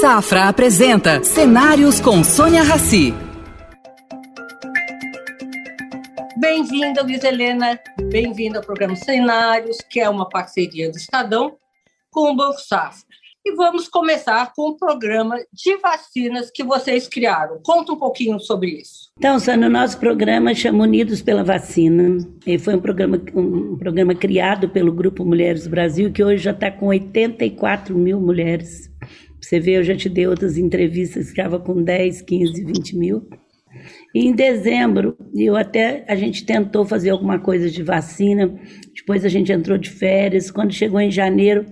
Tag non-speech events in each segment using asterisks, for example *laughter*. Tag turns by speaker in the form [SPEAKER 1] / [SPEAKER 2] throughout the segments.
[SPEAKER 1] Safra apresenta Cenários com Sônia Rassi.
[SPEAKER 2] Bem-vinda, Luiz Helena. Bem-vinda ao programa Cenários, que é uma parceria do Estadão com o Banco Safra. E vamos começar com o programa de vacinas que vocês criaram. Conta um pouquinho sobre isso.
[SPEAKER 3] Então, Sônia, o nosso programa chama Unidos pela Vacina. E foi um programa, um programa criado pelo Grupo Mulheres do Brasil, que hoje já está com 84 mil mulheres. Você vê, eu já te dei outras entrevistas que estava com 10, 15, 20 mil. E em dezembro, eu até a gente tentou fazer alguma coisa de vacina, depois a gente entrou de férias. Quando chegou em janeiro,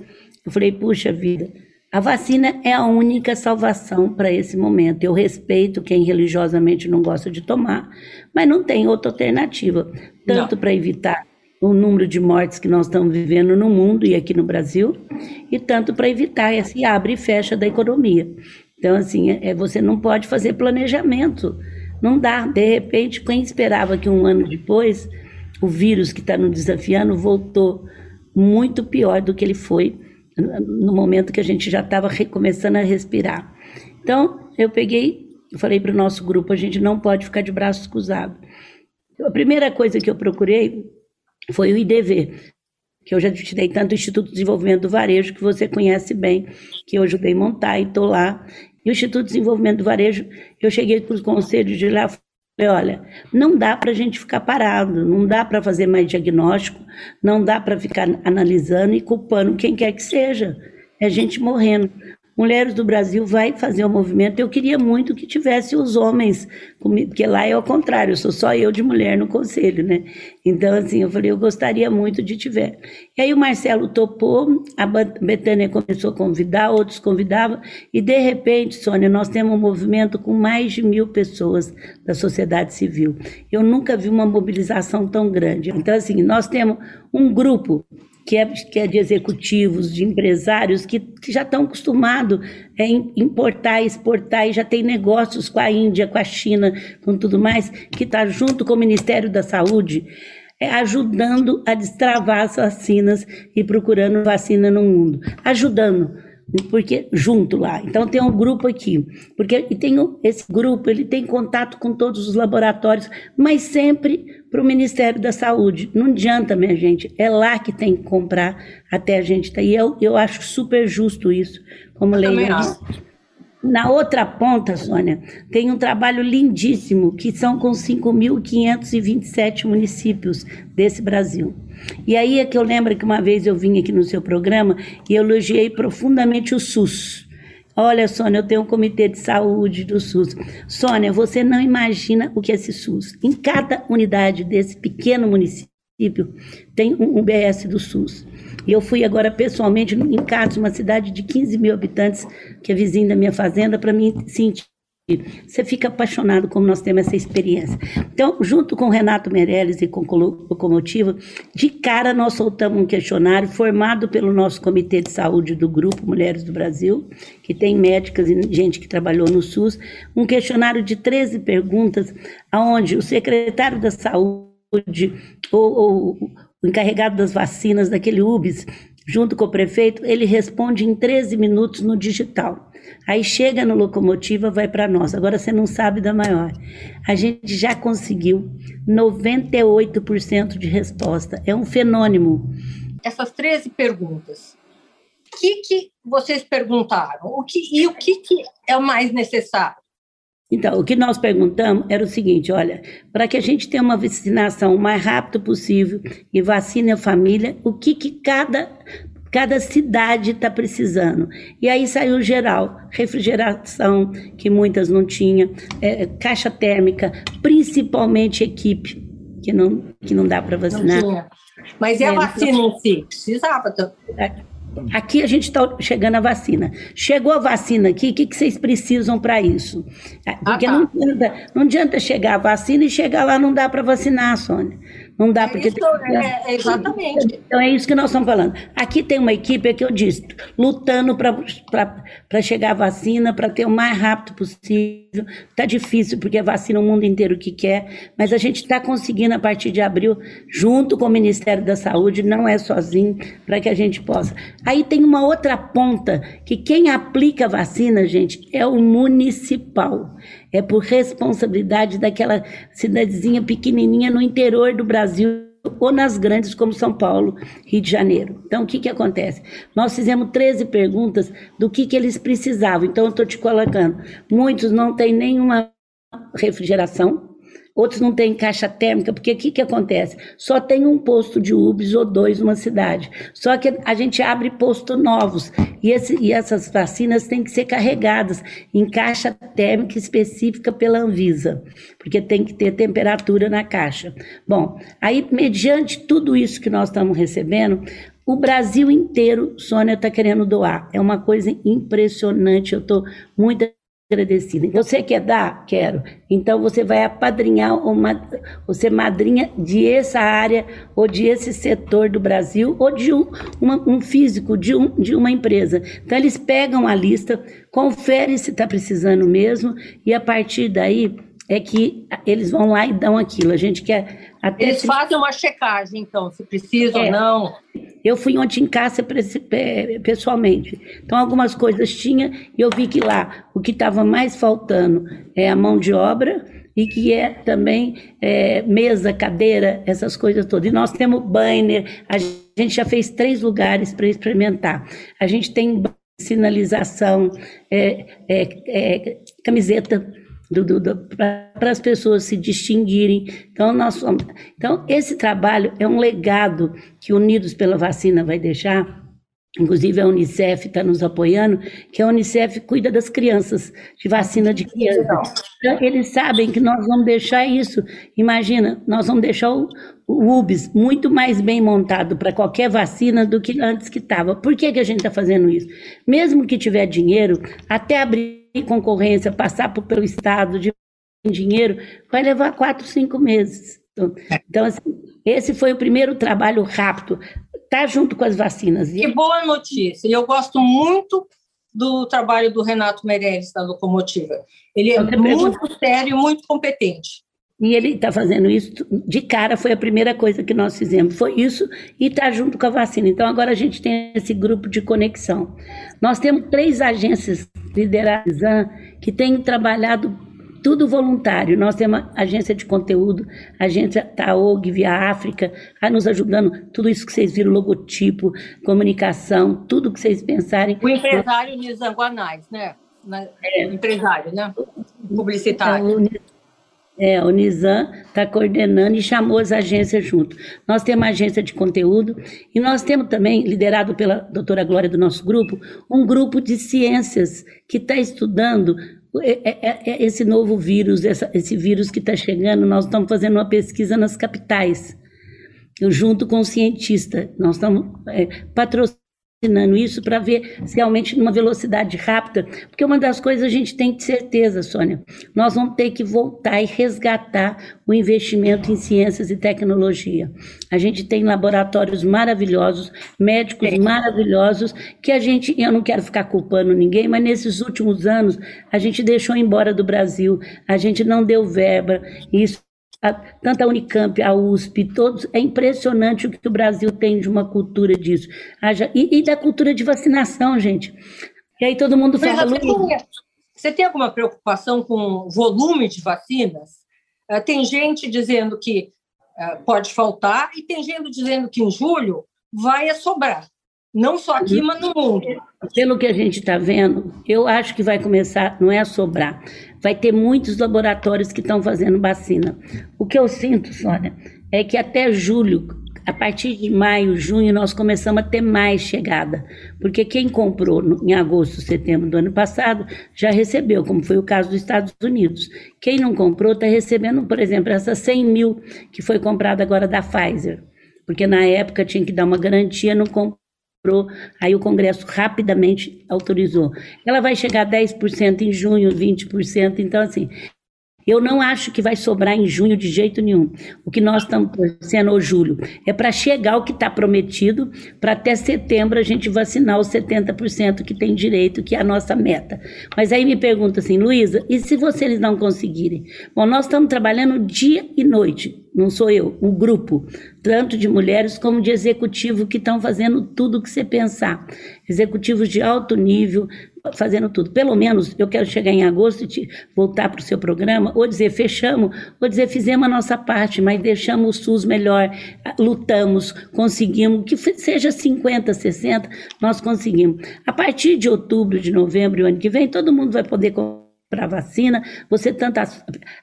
[SPEAKER 3] eu falei, puxa vida, a vacina é a única salvação para esse momento. Eu respeito quem religiosamente não gosta de tomar, mas não tem outra alternativa, tanto para evitar o número de mortes que nós estamos vivendo no mundo e aqui no Brasil, e tanto para evitar esse abre e fecha da economia. Então, assim, é, você não pode fazer planejamento. Não dá. De repente, quem esperava que um ano depois o vírus que está nos desafiando voltou muito pior do que ele foi no momento que a gente já estava recomeçando a respirar. Então, eu peguei, eu falei para o nosso grupo, a gente não pode ficar de braços cruzados. A primeira coisa que eu procurei foi o IDV, que eu já te dei tanto o Instituto de Desenvolvimento do Varejo, que você conhece bem, que eu ajudei a montar e estou lá. E o Instituto de Desenvolvimento do Varejo, eu cheguei para os conselhos de lá Falei, olha, não dá para a gente ficar parado, não dá para fazer mais diagnóstico, não dá para ficar analisando e culpando quem quer que seja. É gente morrendo. Mulheres do Brasil vai fazer o um movimento. Eu queria muito que tivesse os homens, porque lá é o contrário, sou só eu de mulher no conselho, né? Então, assim, eu falei, eu gostaria muito de tiver. E aí o Marcelo topou, a Betânia começou a convidar, outros convidavam, e de repente, Sônia, nós temos um movimento com mais de mil pessoas da sociedade civil. Eu nunca vi uma mobilização tão grande. Então, assim, nós temos um grupo que é, que é de executivos, de empresários que, já estão acostumados a importar, exportar e já tem negócios com a Índia, com a China, com tudo mais, que está junto com o Ministério da Saúde, é, ajudando a destravar as vacinas e procurando vacina no mundo. Ajudando porque junto lá. Então tem um grupo aqui, porque e tem esse grupo, ele tem contato com todos os laboratórios, mas sempre para o Ministério da Saúde. Não adianta, minha gente, é lá que tem que comprar até a gente tá. E eu, eu acho super justo isso, como Leila Na outra ponta, Sônia, tem um trabalho lindíssimo, que são com 5.527 municípios desse Brasil. E aí é que eu lembro que uma vez eu vim aqui no seu programa e elogiei profundamente o SUS. Olha, Sônia, eu tenho um comitê de saúde do SUS. Sônia, você não imagina o que é esse SUS. Em cada unidade desse pequeno município tem um BS do SUS. E eu fui agora pessoalmente em casa, uma cidade de 15 mil habitantes, que é vizinha da minha fazenda, para me sentir você fica apaixonado como nós temos essa experiência. Então, junto com o Renato Meirelles e com Locomotiva, de cara nós soltamos um questionário formado pelo nosso Comitê de Saúde do Grupo Mulheres do Brasil, que tem médicas e gente que trabalhou no SUS, um questionário de 13 perguntas, onde o secretário da Saúde ou, ou o encarregado das vacinas daquele UBS, junto com o prefeito, ele responde em 13 minutos no digital. Aí chega no locomotiva, vai para nós. Agora você não sabe da maior. A gente já conseguiu 98% de resposta. É um fenômeno.
[SPEAKER 2] Essas 13 perguntas. O que, que vocês perguntaram? O que, e o que, que é o mais necessário?
[SPEAKER 3] Então, o que nós perguntamos era o seguinte: olha, para que a gente tenha uma vacinação o mais rápido possível e vacine a família, o que, que cada Cada cidade está precisando. E aí saiu geral, refrigeração, que muitas não tinham, é, caixa térmica, principalmente equipe, que não, que não dá para vacinar. Não tinha.
[SPEAKER 2] Mas e a é, vacina em si? Precisava.
[SPEAKER 3] É, aqui a gente está chegando a vacina. Chegou a vacina aqui, o que, que vocês precisam para isso? É, porque ah, tá. não, não adianta chegar a vacina e chegar lá não dá para vacinar, Sônia. Não dá porque.
[SPEAKER 2] Isso, é, é, exatamente.
[SPEAKER 3] Então é isso que nós estamos falando. Aqui tem uma equipe, é que eu disse, lutando para chegar a vacina, para ter o mais rápido possível. Está difícil, porque a vacina o mundo inteiro que quer, mas a gente está conseguindo a partir de abril, junto com o Ministério da Saúde, não é sozinho, para que a gente possa. Aí tem uma outra ponta, que quem aplica a vacina, gente, é o municipal é por responsabilidade daquela cidadezinha pequenininha no interior do Brasil ou nas grandes como São Paulo, Rio de Janeiro. Então, o que, que acontece? Nós fizemos 13 perguntas do que, que eles precisavam. Então, eu estou te colocando. Muitos não têm nenhuma refrigeração, outros não têm caixa térmica, porque o que, que acontece? Só tem um posto de UBS ou dois numa cidade. Só que a gente abre postos novos e, esse, e essas vacinas têm que ser carregadas em caixa térmica específica pela Anvisa, porque tem que ter temperatura na caixa. Bom, aí, mediante tudo isso que nós estamos recebendo, o Brasil inteiro, Sônia, está querendo doar. É uma coisa impressionante. Eu estou muito agradecida. Você quer dar? Quero. Então você vai apadrinhar uma, você madrinha de essa área ou de esse setor do Brasil ou de um, uma, um físico de, um, de uma empresa. Então eles pegam a lista, conferem se está precisando mesmo e a partir daí é que eles vão lá e dão aquilo. A gente quer
[SPEAKER 2] até eles se... fazem uma checagem, então, se precisa é. ou não.
[SPEAKER 3] Eu fui ontem em casa pessoalmente. Então, algumas coisas tinha e eu vi que lá o que estava mais faltando é a mão de obra e que é também é, mesa, cadeira, essas coisas todas. E nós temos banner, a gente já fez três lugares para experimentar. A gente tem sinalização, é, é, é camiseta para as pessoas se distinguirem. Então, nós somos, então, esse trabalho é um legado que Unidos pela Vacina vai deixar. Inclusive, a Unicef está nos apoiando, que a Unicef cuida das crianças, de vacina de criança. Então, eles sabem que nós vamos deixar isso. Imagina, nós vamos deixar o, o UBS muito mais bem montado para qualquer vacina do que antes que estava. Por que, que a gente está fazendo isso? Mesmo que tiver dinheiro, até abrir concorrência, passar por, pelo Estado de dinheiro, vai levar quatro, cinco meses. Então, então assim, esse foi o primeiro trabalho rápido, tá junto com as vacinas.
[SPEAKER 2] Que boa notícia! E eu gosto muito do trabalho do Renato Meirelles, da Locomotiva. Ele é muito sério, muito competente.
[SPEAKER 3] E ele está fazendo isso de cara, foi a primeira coisa que nós fizemos. Foi isso e está junto com a vacina. Então agora a gente tem esse grupo de conexão. Nós temos três agências lideradas que têm trabalhado tudo voluntário. Nós temos agência de conteúdo, agência TAOG via África, a nos ajudando, tudo isso que vocês viram, logotipo, comunicação, tudo que vocês pensarem.
[SPEAKER 2] O empresário Nizanguanais, né? É. Empresário, né? Publicitário. Então,
[SPEAKER 3] é, o Nizam está coordenando e chamou as agências junto. Nós temos uma agência de conteúdo e nós temos também, liderado pela doutora Glória do nosso grupo, um grupo de ciências que está estudando é, é, é esse novo vírus, esse vírus que está chegando. Nós estamos fazendo uma pesquisa nas capitais, junto com o cientista. Nós estamos é, patrocinando ensinando isso para ver se realmente numa velocidade rápida, porque uma das coisas a gente tem de certeza, Sônia, nós vamos ter que voltar e resgatar o investimento em ciências e tecnologia. A gente tem laboratórios maravilhosos, médicos é. maravilhosos, que a gente, eu não quero ficar culpando ninguém, mas nesses últimos anos a gente deixou embora do Brasil, a gente não deu verba, isso a, tanto a Unicamp, a USP, todos, é impressionante o que o Brasil tem de uma cultura disso. E, e da cultura de vacinação, gente. E aí todo mundo fala.
[SPEAKER 2] Você tem, você tem alguma preocupação com o volume de vacinas? Uh, tem gente dizendo que uh, pode faltar e tem gente dizendo que em julho vai sobrar. Não só aqui, mas no mundo.
[SPEAKER 3] Pelo que a gente está vendo, eu acho que vai começar, não é a sobrar, vai ter muitos laboratórios que estão fazendo vacina. O que eu sinto, Sônia, é que até julho, a partir de maio, junho, nós começamos a ter mais chegada. Porque quem comprou em agosto, setembro do ano passado, já recebeu, como foi o caso dos Estados Unidos. Quem não comprou está recebendo, por exemplo, essas 100 mil que foi comprada agora da Pfizer. Porque na época tinha que dar uma garantia, não comprou aí o Congresso rapidamente autorizou. Ela vai chegar a 10% em junho, 20%, então assim, Eu não acho que vai sobrar em junho de jeito nenhum. O que nós estamos torcendo, ou julho, é para chegar o que está prometido, para até setembro a gente vacinar os 70% que tem direito, que é a nossa meta. Mas aí me pergunta assim, Luísa, e se vocês não conseguirem? Bom, nós estamos trabalhando dia e noite não sou eu, um grupo, tanto de mulheres como de executivo que estão fazendo tudo o que você pensar. Executivos de alto nível, fazendo tudo. Pelo menos eu quero chegar em agosto e te, voltar para o seu programa, ou dizer fechamos, ou dizer fizemos a nossa parte, mas deixamos o SUS melhor, lutamos, conseguimos, que seja 50, 60, nós conseguimos. A partir de outubro, de novembro, o ano que vem, todo mundo vai poder para vacina, você tanto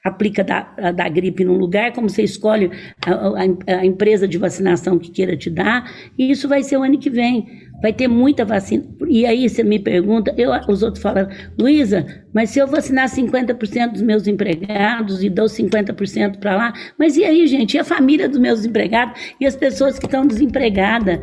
[SPEAKER 3] aplica da, da gripe num lugar, como você escolhe a, a, a, empresa de vacinação que queira te dar, e isso vai ser o ano que vem. Vai ter muita vacina. E aí você me pergunta, eu, os outros falam, Luísa, mas se eu vacinar 50% dos meus empregados e dou 50% para lá, mas e aí, gente? E a família dos meus empregados? E as pessoas que estão desempregadas?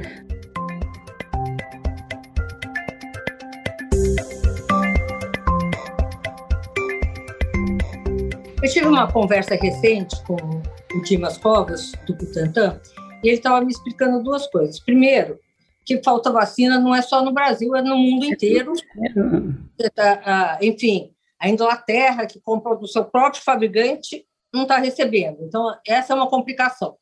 [SPEAKER 2] Eu tive uma conversa recente com o Dimas Covas, do Butantan, e ele estava me explicando duas coisas. Primeiro, que falta vacina não é só no Brasil, é no mundo inteiro. Enfim, a Inglaterra, que comprou do seu próprio fabricante, não está recebendo. Então, essa é uma complicação.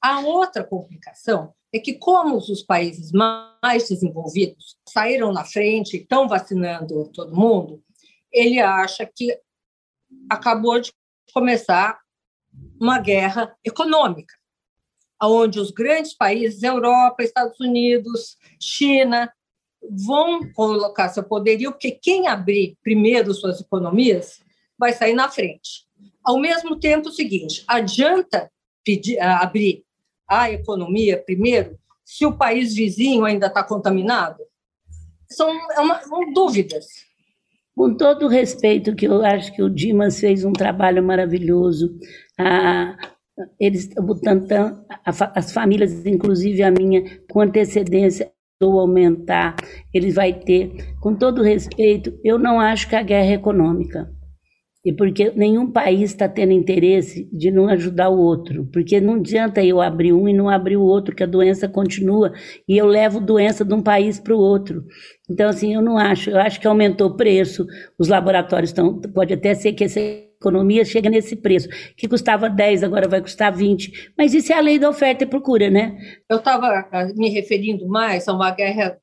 [SPEAKER 2] A outra complicação é que, como os países mais desenvolvidos saíram na frente e estão vacinando todo mundo, ele acha que acabou de começar uma guerra econômica, onde os grandes países, Europa, Estados Unidos, China, vão colocar seu poderio, porque quem abrir primeiro suas economias vai sair na frente. Ao mesmo tempo, o seguinte: adianta pedir, abrir a economia primeiro se o país vizinho ainda está contaminado? São, é uma, são dúvidas.
[SPEAKER 3] Com todo o respeito, que eu acho que o Dimas fez um trabalho maravilhoso, a, eles, o Butantan, a, as famílias, inclusive a minha, com antecedência, ou aumentar, ele vai ter. Com todo respeito, eu não acho que a guerra é econômica. E porque nenhum país está tendo interesse de não ajudar o outro. Porque não adianta eu abrir um e não abrir o outro, que a doença continua. E eu levo doença de um país para o outro. Então, assim, eu não acho. Eu acho que aumentou o preço. Os laboratórios estão. Pode até ser que essa economia chegue nesse preço, que custava 10, agora vai custar 20. Mas isso é a lei da oferta e procura, né?
[SPEAKER 2] Eu estava ah, me referindo mais a uma guerra,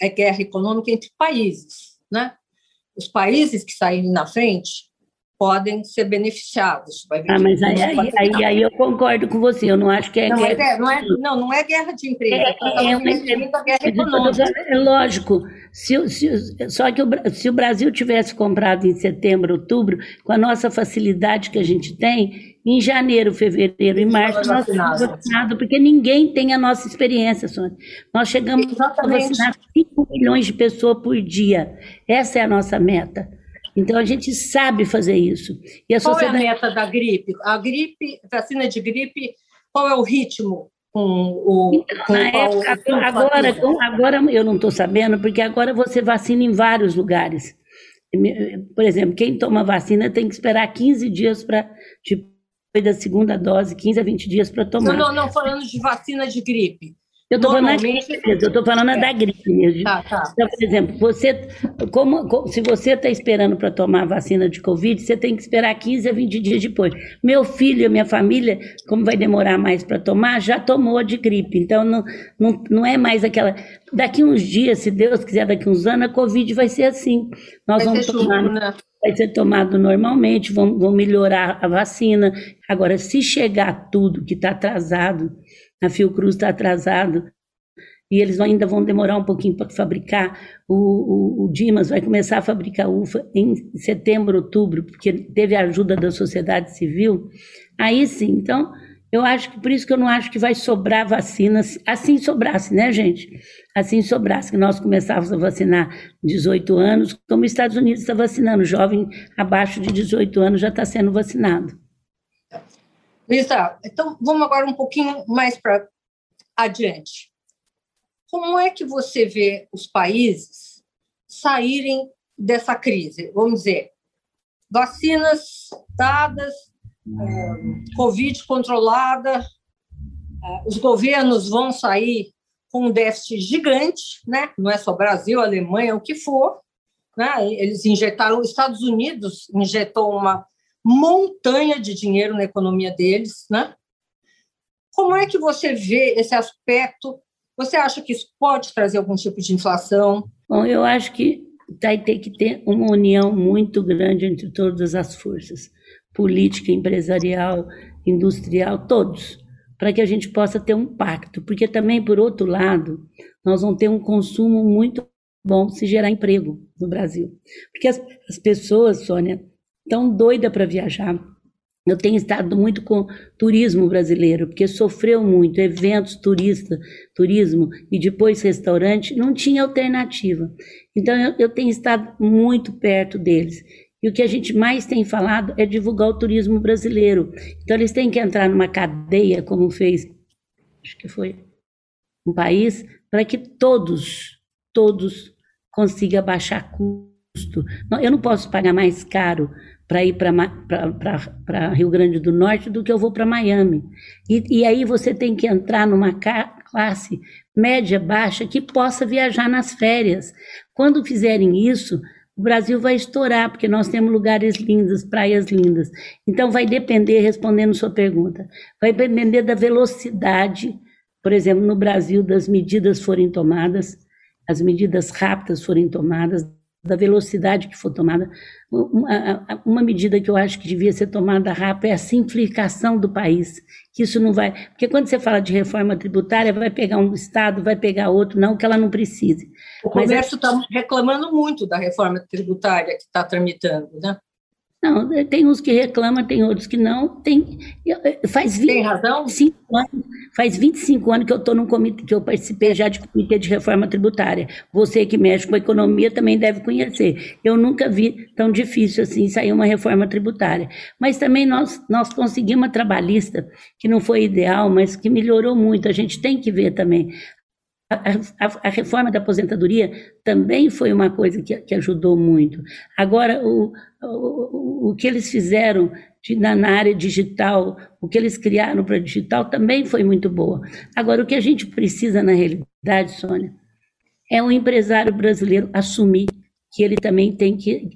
[SPEAKER 2] é guerra econômica entre países, né? Os países que saírem na frente podem ser beneficiados.
[SPEAKER 3] ah, mas aí, aí, aí, aí, eu concordo com você, eu não acho que é
[SPEAKER 2] não,
[SPEAKER 3] guerra.
[SPEAKER 2] É, não, é, não, não é guerra de emprego, é, é, é, uma, guerra econômica.
[SPEAKER 3] É lógico, se, se, só que o, se o Brasil tivesse comprado em setembro, outubro, com a nossa facilidade que a gente tem, em janeiro, fevereiro e março, nós estamos vacinados, porque ninguém tem a nossa experiência, Sônia. Nós chegamos Exatamente. a vacinar 5 milhões de pessoas por dia. Essa é a nossa meta. Então a gente sabe fazer isso.
[SPEAKER 2] E a qual sociedade... é a meta da gripe? A gripe, vacina de gripe, qual é o ritmo? Com o,
[SPEAKER 3] então, com época, agora, com, agora eu não estou sabendo, porque agora você vacina em vários lugares. Por exemplo, quem toma vacina tem que esperar 15 dias para depois da segunda dose, 15 a 20 dias para tomar.
[SPEAKER 2] Não, não, não, falando de vacina de gripe.
[SPEAKER 3] Eu estou falando, eu falando é. da gripe mesmo. Tá, tá. Então, por exemplo, você, como, se você está esperando para tomar a vacina de Covid, você tem que esperar 15 a 20 dias depois. Meu filho e minha família, como vai demorar mais para tomar, já tomou de gripe. Então, não, não, não é mais aquela. Daqui uns dias, se Deus quiser, daqui uns anos, a Covid vai ser assim. Nós vai vamos tomar. né? Vai ser tomado normalmente, vão, vão melhorar a vacina. Agora, se chegar tudo que está atrasado, a Fiocruz está atrasado e eles ainda vão demorar um pouquinho para fabricar. O, o, o, Dimas vai começar a fabricar UFA em setembro, outubro, porque teve a ajuda da sociedade civil. Aí sim, então, eu acho que por isso que eu não acho que vai sobrar vacinas, assim sobrasse, né, gente? Assim sobrasse, que nós começávamos a vacinar 18 anos, como os Estados Unidos está vacinando, jovem abaixo de 18 anos já está sendo vacinado.
[SPEAKER 2] Lisa, então vamos agora um pouquinho mais para adiante. Como é que você vê os países saírem dessa crise? Vamos dizer, vacinas dadas, é, Covid controlada, é, os governos vão sair com um déficit gigante, né? não é só Brasil, Alemanha, o que for. Né? Eles injetaram, os Estados Unidos injetou uma montanha de dinheiro na economia deles. Né? Como é que você vê esse aspecto? Você acha que isso pode trazer algum tipo de inflação?
[SPEAKER 3] Bom, eu acho que vai ter que ter uma união muito grande entre todas as forças política, empresarial, industrial, todos para que a gente possa ter um pacto, porque também, por outro lado, nós vamos ter um consumo muito bom se gerar emprego no Brasil. Porque as, as pessoas, Sônia, estão doidas para viajar. Eu tenho estado muito com turismo brasileiro, porque sofreu muito, eventos, turista, turismo e depois restaurante, não tinha alternativa. Então eu, eu tenho estado muito perto deles. E o que a gente mais tem falado é divulgar o turismo brasileiro. Então, eles têm que entrar numa cadeia, como fez, acho que foi um país, para que todos, todos consigam baixar custo. Eu não posso pagar mais caro para ir para Rio Grande do Norte do que eu vou para Miami. E, e aí você tem que entrar numa classe média, baixa, que possa viajar nas férias. Quando fizerem isso, o Brasil vai estourar, porque nós temos lugares lindos, praias lindas. Então, vai depender, respondendo sua pergunta, vai depender da velocidade, por exemplo, no Brasil, das medidas forem tomadas, as medidas rápidas forem tomadas, da velocidade que for tomada. Uma, uma, medida que eu acho que devia ser tomada rápido é a simplificação do país, que isso não vai... Porque quando você fala de reforma tributária, vai pegar um estado, vai pegar outro, não que ela não precise.
[SPEAKER 2] O comércio está é... reclamando muito da reforma tributária que está tramitando, né?
[SPEAKER 3] Não, tem uns que reclamam, tem outros que não. Tem, faz 20,
[SPEAKER 2] tem razão?
[SPEAKER 3] anos, faz 25 anos que eu estou num comitê, que eu participei já de comitê de reforma tributária. Você que mexe com a economia também deve conhecer. Eu nunca vi tão difícil assim sair uma reforma tributária. Mas também nós, nós conseguimos uma trabalhista que não foi ideal, mas que melhorou muito. A gente tem que ver também. A, a, a, reforma da aposentadoria também foi uma coisa que, que ajudou muito. Agora, o, o, que eles fizeram de, na, na, área digital, o que eles criaram para digital também foi muito boa. Agora, o que a gente precisa, na realidade, Sônia, é um empresário brasileiro assumir que ele também tem que,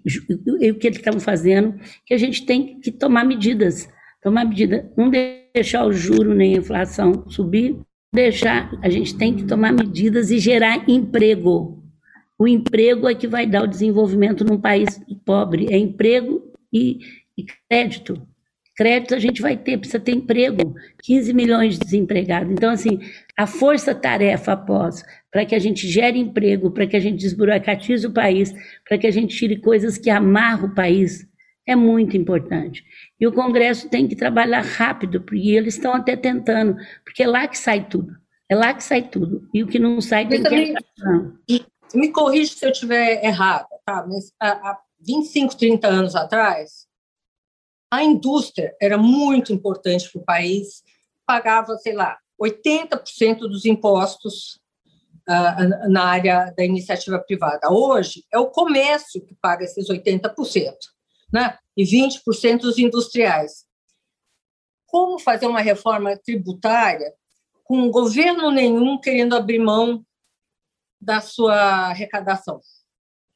[SPEAKER 3] o que eles estão fazendo, que a gente tem que tomar medidas, tomar medida, não deixar o juro nem a inflação subir, deixar, a gente tem que tomar medidas e gerar emprego. O emprego é que vai dar o desenvolvimento num país pobre, é emprego e, e crédito. Crédito a gente vai ter, precisa ter emprego, 15 milhões de desempregados. Então, assim, a força-tarefa após, para que a gente gere emprego, para que a gente desburocratize o país, para que a gente tire coisas que amarram o país, é muito importante. E o Congresso tem que trabalhar rápido, porque eles estão até tentando, porque é lá que sai tudo. É lá que sai tudo. E o que não sai tem também,
[SPEAKER 2] que. Me corrija se eu estiver errada, tá? Mas há 25, 30 anos atrás, a indústria era muito importante para o país, pagava, sei lá, 80% dos impostos uh, na área da iniciativa privada. Hoje, é o comércio que paga esses 80% né? e 20% dos industriais. Como fazer uma reforma tributária com governo nenhum querendo abrir mão da sua arrecadação?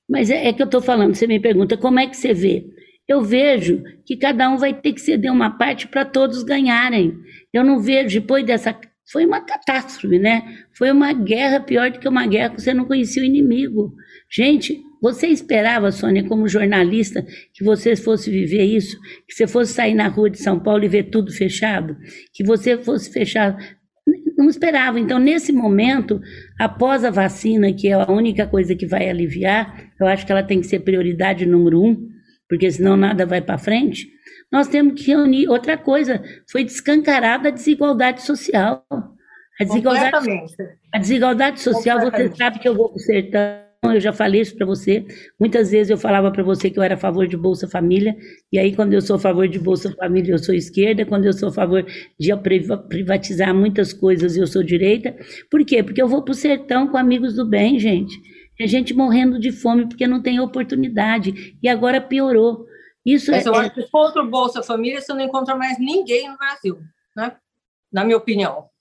[SPEAKER 3] Mas é, é que eu estou falando, você me pergunta como é que você vê. Eu vejo que cada um vai ter que ceder uma parte para todos ganharem. Eu não vejo, depois dessa. Foi uma catástrofe, né? Foi uma guerra pior do que uma guerra que você não conhecia o inimigo. Gente, você esperava, Sônia, como jornalista, que você fosse viver isso? Que você fosse sair na rua de São Paulo e ver tudo fechado? Que você fosse fechar. Não esperava. Então, nesse momento, após a vacina, que é a única coisa que vai aliviar, eu acho que ela tem que ser prioridade número um, porque senão nada vai para frente. Nós temos que reunir. Outra coisa, foi descancarada a desigualdade social. A desigualdade, a desigualdade social, você sabe que eu vou para o sertão eu já falei isso para você. Muitas vezes eu falava para você que eu era a favor de Bolsa Família, e aí, quando eu sou a favor de Bolsa Família, eu sou esquerda, quando eu sou a favor de privatizar muitas coisas, eu sou direita. Por quê? Porque eu vou para o sertão com amigos do bem, gente. É gente morrendo de fome porque não tem oportunidade. E agora piorou.
[SPEAKER 2] Isso Mas é, eu acho que contra o Bolsa Família você não encontra mais ninguém no Brasil, né? Na minha opinião.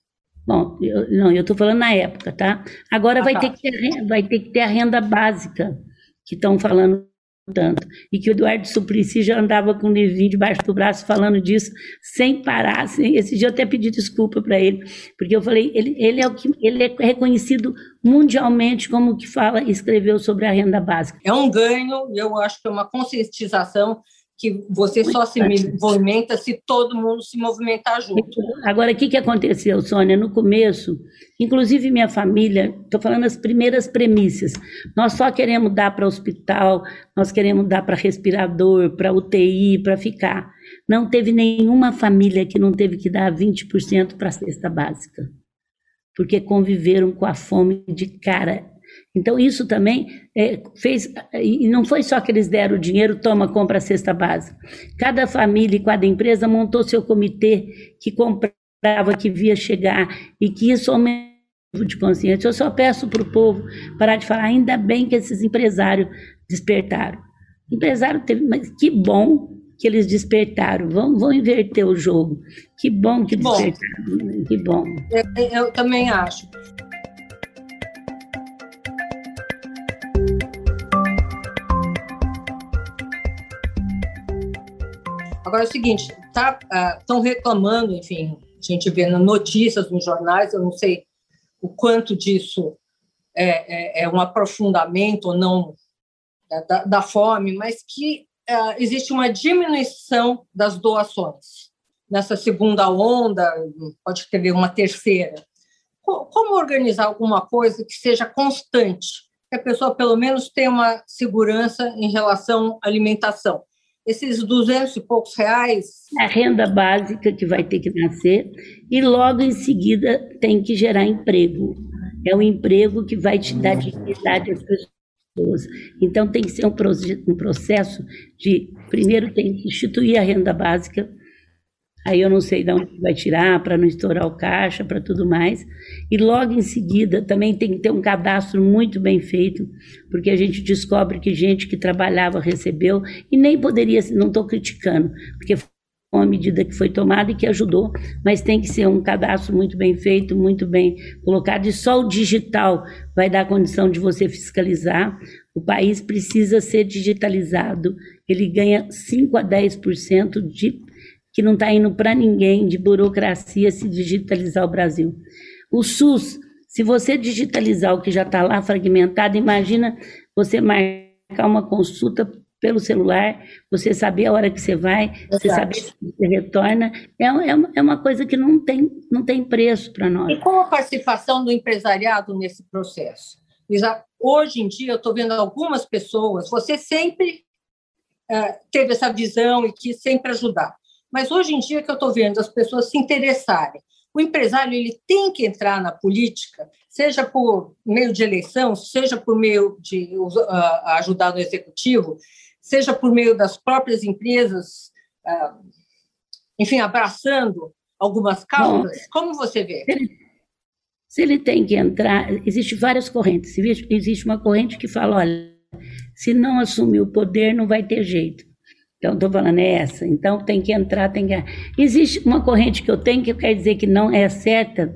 [SPEAKER 3] Bom, eu, não, eu estou falando na época, tá? Agora ah, vai, tá. Ter que ter, vai ter que ter a renda básica, que estão falando tanto. E que o Eduardo Suplicy já andava com o livrinho debaixo do braço falando disso sem parar. Assim. Esse dia eu até pedi desculpa para ele, porque eu falei, ele, ele, é o que ele é reconhecido mundialmente como que fala e escreveu sobre a renda básica.
[SPEAKER 2] É um ganho, eu acho que é uma conscientização que você só se movimenta se todo mundo se movimentar junto.
[SPEAKER 3] Agora, o que, que aconteceu, Sônia? No começo, inclusive minha família, estou falando as primeiras premissas, nós só queremos dar para hospital, nós queremos dar para respirador, para UTI, para ficar. Não teve nenhuma família que não teve que dar 20% para a cesta básica, porque conviveram com a fome de cara então, isso também é, fez. E não foi só que eles deram o dinheiro, toma, compra a cesta básica. Cada família e cada empresa montou seu comitê que comprava, que via chegar, e que isso aumentou de consciência. Eu só peço para o povo parar de falar, ainda bem que esses empresários despertaram. Empresário teve, mas que bom que eles despertaram. Vão, vão inverter o jogo. Que bom que, que despertaram. Bom. Que bom.
[SPEAKER 2] Eu, eu também acho. Agora é o seguinte, estão tá, uh, reclamando, enfim, a gente vê notícias nos jornais, eu não sei o quanto disso é, é, é um aprofundamento ou não é, da, da, fome, mas que uh, existe uma diminuição das doações. Nessa segunda onda, pode ter uma terceira. Como organizar alguma coisa que seja constante, que a pessoa pelo menos tenha uma segurança em relação à alimentação? Esses duzentos e poucos reais.
[SPEAKER 3] A renda básica que vai ter que nascer e logo em seguida tem que gerar emprego. É o emprego que vai te dar dignidade às pessoas. Então tem que ser um, um processo de primeiro tem que instituir a renda básica Aí eu não sei de onde vai tirar para não estourar o caixa, para tudo mais. E logo em seguida também tem que ter um cadastro muito bem feito, porque a gente descobre que gente que trabalhava recebeu e nem poderia, não estou criticando, porque foi uma medida que foi tomada e que ajudou, mas tem que ser um cadastro muito bem feito, muito bem colocado, e só o digital vai dar condição de você fiscalizar. O país precisa ser digitalizado, ele ganha 5 a 10% de que não está indo para ninguém de burocracia se digitalizar o Brasil. O SUS, se você digitalizar o que já está lá fragmentado, imagina você marcar uma consulta pelo celular, você saber a hora que você vai, Exato. você saber se você retorna, é, é, uma, é uma coisa que não tem, não tem preço para nós.
[SPEAKER 2] E qual a participação do empresariado nesse processo? Hoje em dia, eu estou vendo algumas pessoas, você sempre uh, teve essa visão e quis sempre ajudar. Mas hoje em dia que eu estou vendo as pessoas se interessarem, o empresário ele tem que entrar na política, seja por meio de eleição, seja por meio de uh, ajudar no executivo, seja por meio das próprias empresas, uh, enfim, abraçando algumas causas. Bom, Como você vê?
[SPEAKER 3] Se ele, se ele tem que entrar, existe várias correntes. Existe uma corrente que fala, olha, se não assumir o poder, não vai ter jeito. Então, estou falando é essa. Então, tem que entrar, tem que. Existe uma corrente que eu tenho que quer dizer que não é certa,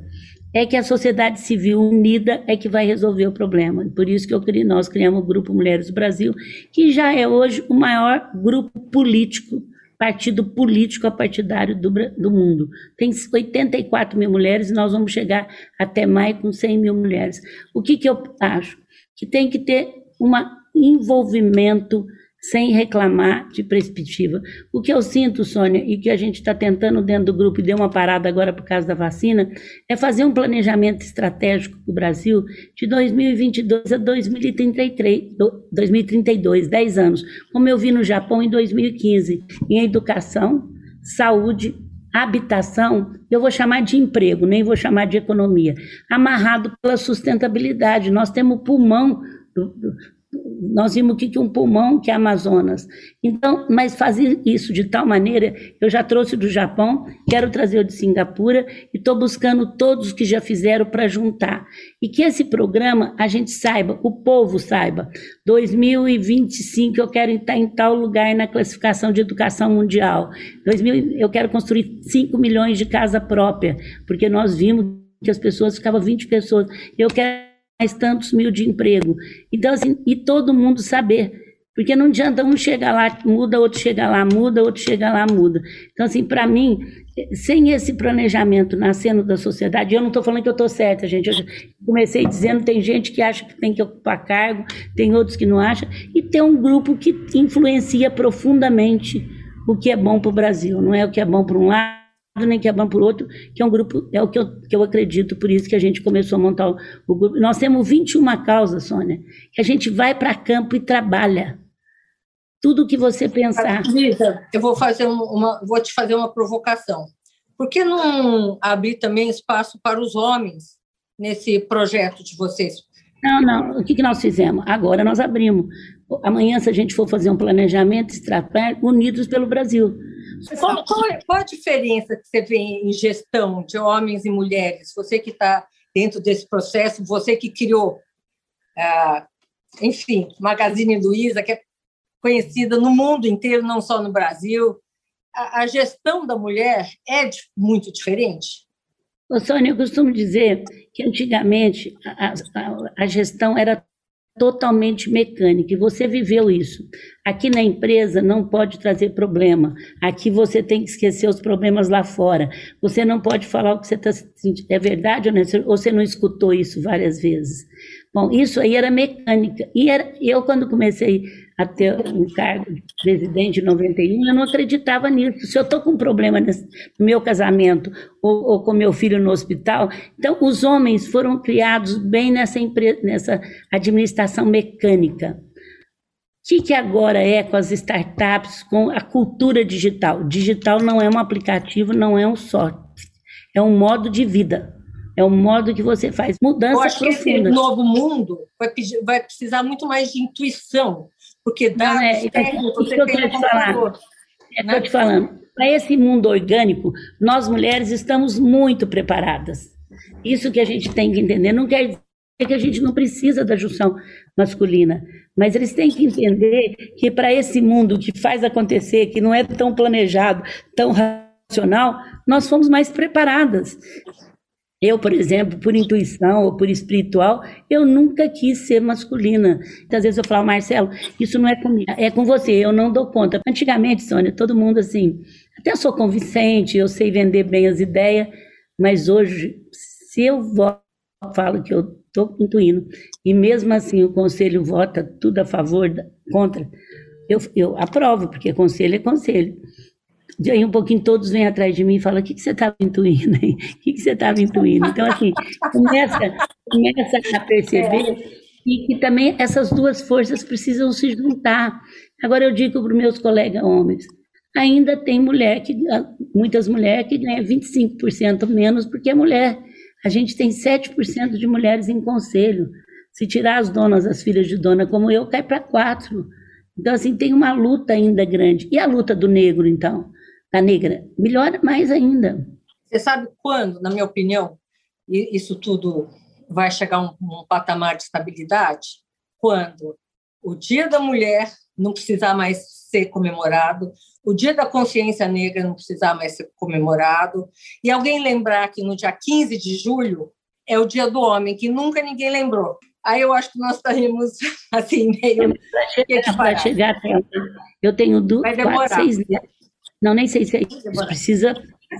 [SPEAKER 3] é que a sociedade civil unida é que vai resolver o problema. Por isso que eu nós criamos o Grupo Mulheres do Brasil, que já é hoje o maior grupo político, partido político partidário do, do mundo. Tem 84 mil mulheres e nós vamos chegar até maio com 100 mil mulheres. O que, que eu acho? Que tem que ter um envolvimento sem reclamar de perspectiva. O que eu sinto, Sônia, e que a gente está tentando dentro do grupo, e deu uma parada agora por causa da vacina, é fazer um planejamento estratégico para o Brasil de 2022 a 2033, 2032, 10 anos, como eu vi no Japão em 2015, em educação, saúde, habitação, eu vou chamar de emprego, nem vou chamar de economia, amarrado pela sustentabilidade. Nós temos o pulmão do, nós vimos o que um pulmão, que é Amazonas. Então, mas fazer isso de tal maneira, eu já trouxe do Japão, quero trazer o de Singapura e estou buscando todos que já fizeram para juntar. E que esse programa a gente saiba, o povo saiba, 2025 eu quero estar em tal lugar na classificação de educação mundial. 2000, eu quero construir 5 milhões de casa própria, porque nós vimos que as pessoas ficavam 20 pessoas. Eu quero mais tantos mil de emprego. Então, assim, e todo mundo saber. Porque não adianta um chegar lá, muda, outro chega lá, muda, outro chega lá, muda. Então, assim, para mim, sem esse planejamento nascendo da sociedade, eu não estou falando que eu estou certa, gente. Eu comecei dizendo, tem gente que acha que tem que ocupar cargo, tem outros que não acham, e tem um grupo que influencia profundamente o que é bom para o Brasil. Não é o que é bom para um lado nem que é bom por outro, que é um grupo, é o que eu, que eu acredito, por isso que a gente começou a montar o, o grupo. Nós temos 21 causas, Sônia, que a gente vai para campo e trabalha. Tudo que você pensar.
[SPEAKER 2] Lisa, eu vou fazer uma, vou te fazer uma provocação. Por que não abrir também espaço para os homens nesse projeto de vocês?
[SPEAKER 3] Não, não. O que, que nós fizemos? Agora nós abrimos. Amanhã, se a gente for fazer um planejamento estratégico, unidos pelo Brasil.
[SPEAKER 2] Qual, qual, é, qual, a diferença que você vê em gestão de homens e mulheres? Você que está dentro desse processo, você que criou, ah, enfim, Magazine Luiza, que é conhecida no mundo inteiro, não só no Brasil. A, a gestão da mulher é de, muito diferente?
[SPEAKER 3] Ô, Sônia, eu costumo dizer que antigamente a, a, a gestão era totalmente mecânica, e você viveu isso. Aqui na empresa não pode trazer problema, aqui você tem que esquecer os problemas lá fora, você não pode falar o que você está sentindo, é verdade ou não? Ou você não escutou isso várias vezes? Bom, isso aí era mecânica, e era, eu quando comecei a ter um cargo de presidente em 91, eu não acreditava nisso. Se eu estou com um problema nesse, no meu casamento ou, ou, com meu filho no hospital, então os homens foram criados bem nessa, nessa administração mecânica. O que, que agora é com as startups, com a cultura digital? Digital não é um aplicativo, não é um software, é um modo de vida. É um modo que você faz mudança
[SPEAKER 2] Eu acho profunda. que esse novo mundo vai, vai precisar muito mais de intuição porque dados é, técnicos você tem no computador.
[SPEAKER 3] É né? te falando. Para esse mundo orgânico, nós mulheres estamos muito preparadas. Isso que a gente tem que entender. Não quer dizer que a gente não precisa da junção masculina, mas eles têm que entender que para esse mundo que faz acontecer, que não é tão planejado, tão racional, nós fomos mais preparadas. Eu, por exemplo, por intuição ou por espiritual, eu nunca quis ser masculina. Às vezes eu falo, Marcelo, isso não é comigo, é com você, eu não dou conta. Antigamente, Sônia, todo mundo assim, até sou convincente, eu sei vender bem as ideias, mas hoje, se eu voto, falo que eu estou intuindo, e mesmo assim o conselho vota tudo a favor, contra, eu, eu aprovo, porque conselho é conselho. E aí um pouquinho todos vêm atrás de mim e falam, o que, que você estava intuindo? O que, que você estava intuindo? Então, assim, começa, começa a perceber e que também essas duas forças precisam se juntar. Agora eu digo para os meus colegas homens, ainda tem mulher que, muitas mulheres que ganham 25% menos porque é mulher. A gente tem 7% de mulheres em conselho. Se tirar as donas, as filhas de dona como eu, cai para quatro. Então, assim, tem uma luta ainda grande. E a luta do negro, então? da negra, melhora mais ainda.
[SPEAKER 2] Você sabe quando, na minha opinião, isso tudo vai chegar a um, um patamar de estabilidade? Quando o Dia da Mulher não precisar mais ser comemorado, o Dia da Consciência Negra não precisar mais ser comemorado, e alguém lembrar que no dia 15 de julho é o Dia do Homem, que nunca ninguém lembrou. Aí eu acho que nós estaremos *laughs* assim, meio.
[SPEAKER 3] Vai chegar. Eu tenho duas, quatro, seis não, nem sei se é. Precisa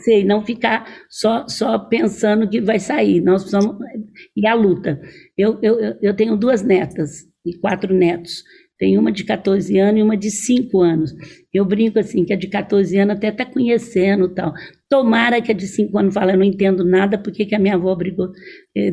[SPEAKER 3] ser, não ficar só, só pensando que vai sair. Nós precisamos. E a luta. Eu, eu, eu tenho duas netas e quatro netos. Tem uma de 14 anos e uma de 5 anos. Eu brinco assim, que a de 14 anos até está conhecendo tal. Tomara que a de 5 anos fale, eu não entendo nada, porque que a minha avó brigou. Eh,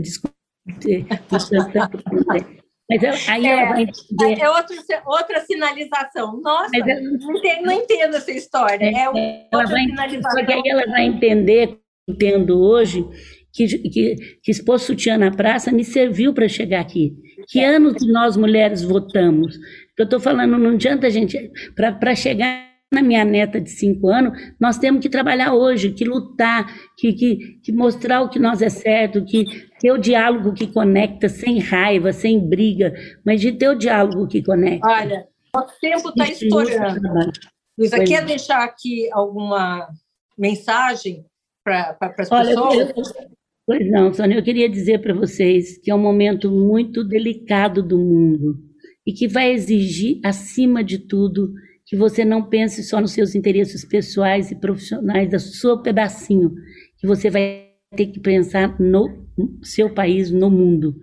[SPEAKER 3] desculpa, eh,
[SPEAKER 2] mas aí é, ela vai entender. É outra, outra sinalização. Nossa, ela, não, entendo, não, entendo, essa história. É, é outra
[SPEAKER 3] vai, sinalização. Porque aí ela vai entender, entendo hoje, que, que, que expôs sutiã na praça me serviu para chegar aqui. Que ano que nós mulheres votamos? Eu estou falando, não adianta a gente, para chegar na minha neta de cinco anos, nós temos que trabalhar hoje, que lutar, que, que, que mostrar o que nós é certo, que ter o diálogo que conecta, sem raiva, sem briga, mas de ter o diálogo que conecta.
[SPEAKER 2] Olha, o tempo está estourando. Luísa, quer deixar aqui alguma mensagem para pra, as pessoas? Eu,
[SPEAKER 3] pois não, Sônia, eu queria dizer para vocês que é um momento muito delicado do mundo e que vai exigir, acima de tudo, que você não pense só nos seus interesses pessoais e profissionais, da seu pedacinho, que você vai ter que pensar no seu país, no mundo.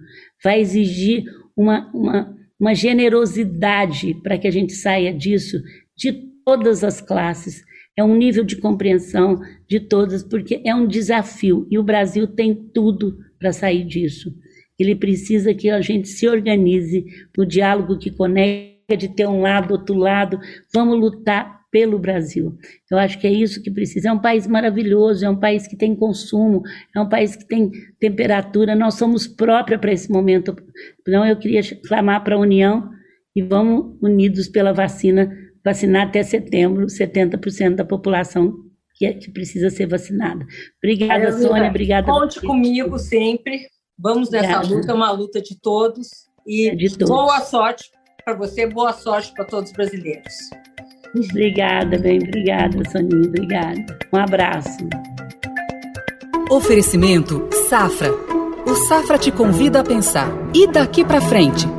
[SPEAKER 3] Vai exigir uma, uma, uma generosidade para que a gente saia disso, de todas as classes. É um nível de compreensão de todas, porque é um desafio e o Brasil tem tudo para sair disso. Ele precisa que a gente se organize no diálogo que conecta de ter um lado, outro lado, vamos lutar pelo Brasil. Eu acho que é isso que precisa. É um país maravilhoso, é um país que tem consumo, é um país que tem temperatura. Nós somos própria para esse momento. Então, eu queria clamar para a União e vamos unidos pela vacina, vacinar até setembro 70% da população que, é, que precisa ser vacinada. Obrigada, é, Sônia. Obrigada.
[SPEAKER 2] Conte comigo sempre. Vamos nessa luta, é uma luta de todos. E é de todos. boa sorte para você, boa sorte para todos os brasileiros.
[SPEAKER 3] Obrigada, bem, obrigada, Soninha, obrigada. Um abraço.
[SPEAKER 1] Oferecimento Safra. O Safra te convida a pensar. E daqui para frente?